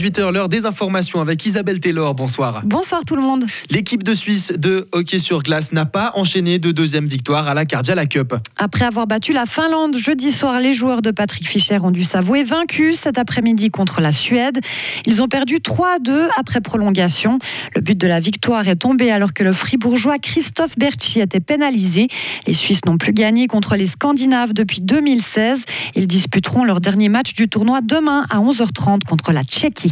18h, l'heure des informations avec Isabelle Taylor. Bonsoir. Bonsoir tout le monde. L'équipe de Suisse de hockey sur glace n'a pas enchaîné de deuxième victoire à la Cardiala Cup. Après avoir battu la Finlande jeudi soir, les joueurs de Patrick Fischer ont dû s'avouer vaincus cet après-midi contre la Suède. Ils ont perdu 3-2 après prolongation. Le but de la victoire est tombé alors que le fribourgeois Christophe Berchi était pénalisé. Les Suisses n'ont plus gagné contre les Scandinaves depuis 2016. Ils disputeront leur dernier match du tournoi demain à 11h30 contre la Tchéquie.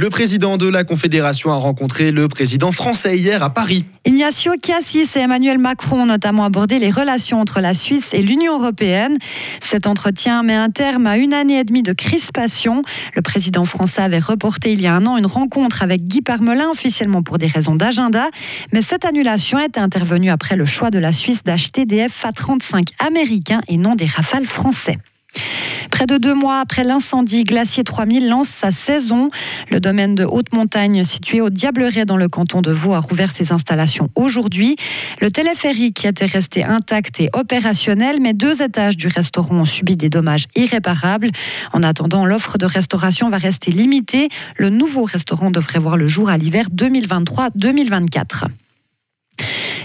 Le président de la Confédération a rencontré le président français hier à Paris. Ignacio Cassis et Emmanuel Macron ont notamment abordé les relations entre la Suisse et l'Union européenne. Cet entretien met un terme à une année et demie de crispation. Le président français avait reporté il y a un an une rencontre avec Guy Parmelin officiellement pour des raisons d'agenda, mais cette annulation est intervenue après le choix de la Suisse d'acheter des F-35 américains et non des Rafales français. Près de deux mois après l'incendie, Glacier 3000 lance sa saison. Le domaine de haute montagne situé au Diableret dans le canton de Vaud a rouvert ses installations aujourd'hui. Le téléphérique était resté intact et opérationnel, mais deux étages du restaurant ont subi des dommages irréparables. En attendant, l'offre de restauration va rester limitée. Le nouveau restaurant devrait voir le jour à l'hiver 2023-2024.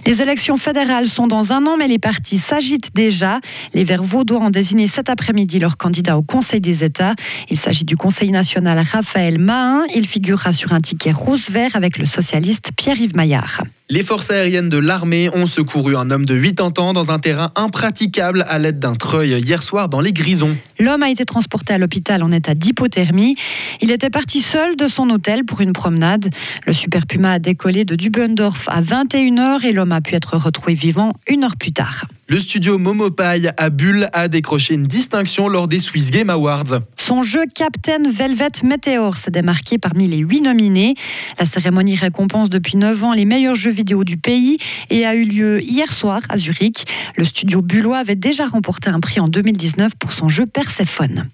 Les élections fédérales sont dans un an, mais les partis s'agitent déjà. Les Verts vaudois ont désigné cet après-midi leur candidat au Conseil des États. Il s'agit du Conseil national Raphaël Mahin. Il figurera sur un ticket rose-vert avec le socialiste Pierre-Yves Maillard. Les forces aériennes de l'armée ont secouru un homme de 80 ans dans un terrain impraticable à l'aide d'un treuil hier soir dans les Grisons. L'homme a été transporté à l'hôpital en état d'hypothermie. Il était parti seul de son hôtel pour une promenade. Le Super Puma a décollé de Dubendorf à 21h et l'homme a pu être retrouvé vivant une heure plus tard. Le studio Momopai à Bulle a décroché une distinction lors des Swiss Game Awards. Son jeu Captain Velvet Meteor s'est démarqué parmi les huit nominés. La cérémonie récompense depuis 9 ans les meilleurs jeux vidéo du pays et a eu lieu hier soir à Zurich. Le studio bullois avait déjà remporté un prix en 2019 pour son jeu Persephone.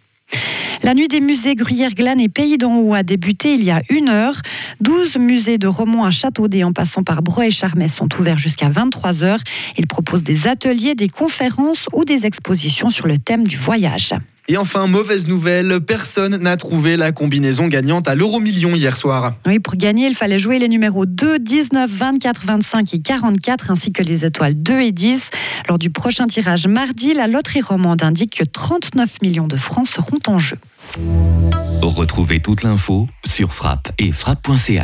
La nuit des musées Gruyère-Glane et Pays d'en Haut a débuté il y a une heure. 12 musées de Romont à Châteaudet en passant par Broye et sont ouverts jusqu'à 23 heures. Ils proposent des ateliers, des conférences ou des expositions sur le thème du voyage. Et enfin, mauvaise nouvelle, personne n'a trouvé la combinaison gagnante à l'euro million hier soir. Oui, pour gagner, il fallait jouer les numéros 2, 19, 24, 25 et 44, ainsi que les étoiles 2 et 10. Lors du prochain tirage mardi, la loterie romande indique que 39 millions de francs seront en jeu. Retrouvez toute l'info sur frappe et frappe.ca